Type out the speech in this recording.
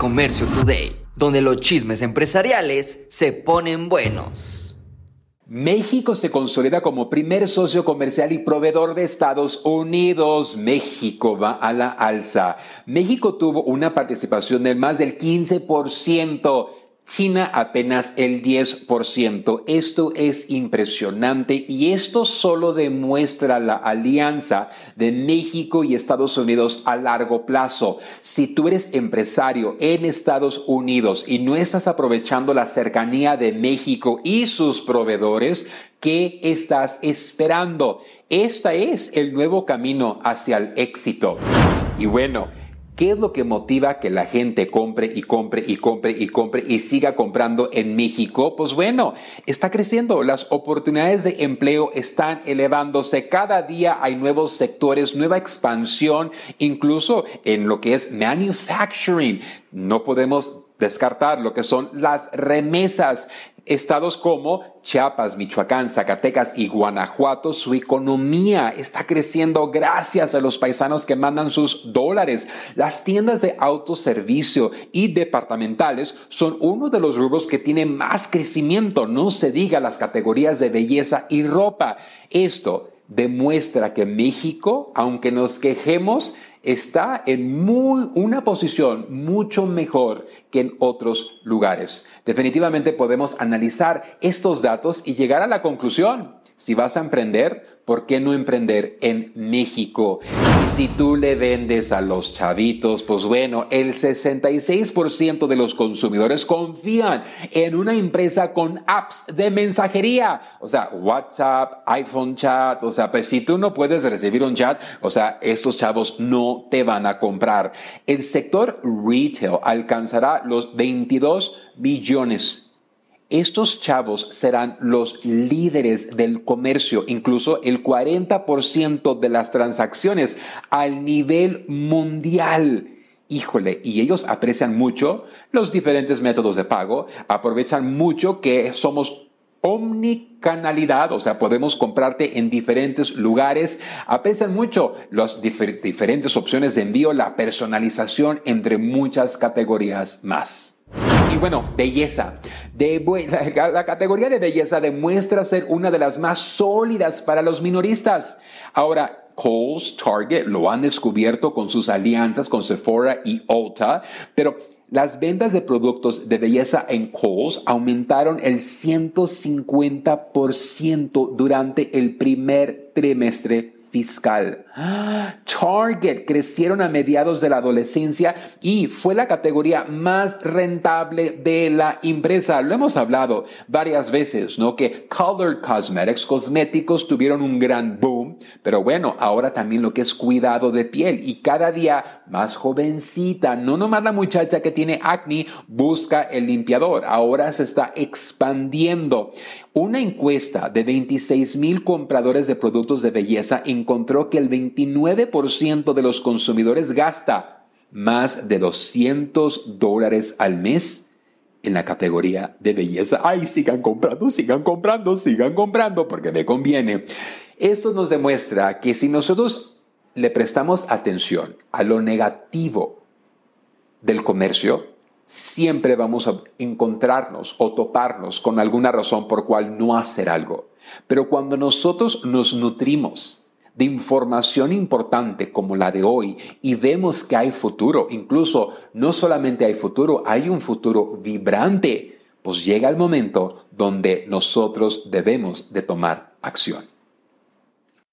Comercio Today, donde los chismes empresariales se ponen buenos. México se consolida como primer socio comercial y proveedor de Estados Unidos. México va a la alza. México tuvo una participación de más del 15% China apenas el 10%. Esto es impresionante y esto solo demuestra la alianza de México y Estados Unidos a largo plazo. Si tú eres empresario en Estados Unidos y no estás aprovechando la cercanía de México y sus proveedores, ¿qué estás esperando? Este es el nuevo camino hacia el éxito. Y bueno, ¿Qué es lo que motiva que la gente compre y compre y compre y compre y siga comprando en México? Pues bueno, está creciendo. Las oportunidades de empleo están elevándose. Cada día hay nuevos sectores, nueva expansión, incluso en lo que es manufacturing. No podemos descartar lo que son las remesas. Estados como Chiapas, Michoacán, Zacatecas y Guanajuato, su economía está creciendo gracias a los paisanos que mandan sus dólares. Las tiendas de autoservicio y departamentales son uno de los rubros que tiene más crecimiento, no se diga las categorías de belleza y ropa. Esto demuestra que México, aunque nos quejemos, está en muy, una posición mucho mejor que en otros lugares. Definitivamente podemos analizar estos datos y llegar a la conclusión. Si vas a emprender, ¿por qué no emprender en México? si tú le vendes a los chavitos, pues bueno, el 66% de los consumidores confían en una empresa con apps de mensajería. O sea, WhatsApp, iPhone chat, o sea, pues si tú no puedes recibir un chat, o sea, estos chavos no te van a comprar. El sector retail alcanzará los 22 billones estos chavos serán los líderes del comercio, incluso el 40% de las transacciones al nivel mundial. Híjole, y ellos aprecian mucho los diferentes métodos de pago, aprovechan mucho que somos omnicanalidad, o sea, podemos comprarte en diferentes lugares, aprecian mucho las diferentes opciones de envío, la personalización entre muchas categorías más. Y bueno, belleza. De, la, categoría de belleza demuestra ser una de las más sólidas para los minoristas. Ahora, Kohl's, Target lo han descubierto con sus alianzas con Sephora y Ulta, pero las ventas de productos de belleza en Kohl's aumentaron el 150% durante el primer trimestre fiscal. Target crecieron a mediados de la adolescencia y fue la categoría más rentable de la empresa. Lo hemos hablado varias veces, ¿no? Que Color Cosmetics, cosméticos, tuvieron un gran boom, pero bueno, ahora también lo que es cuidado de piel y cada día más jovencita, no nomás la muchacha que tiene acné busca el limpiador, ahora se está expandiendo. Una encuesta de 26 mil compradores de productos de belleza encontró que el 29% de los consumidores gasta más de 200 dólares al mes en la categoría de belleza. Ay, sigan comprando, sigan comprando, sigan comprando porque me conviene. Esto nos demuestra que si nosotros le prestamos atención a lo negativo del comercio, siempre vamos a encontrarnos o toparnos con alguna razón por cual no hacer algo. Pero cuando nosotros nos nutrimos de información importante como la de hoy y vemos que hay futuro, incluso no solamente hay futuro, hay un futuro vibrante, pues llega el momento donde nosotros debemos de tomar acción.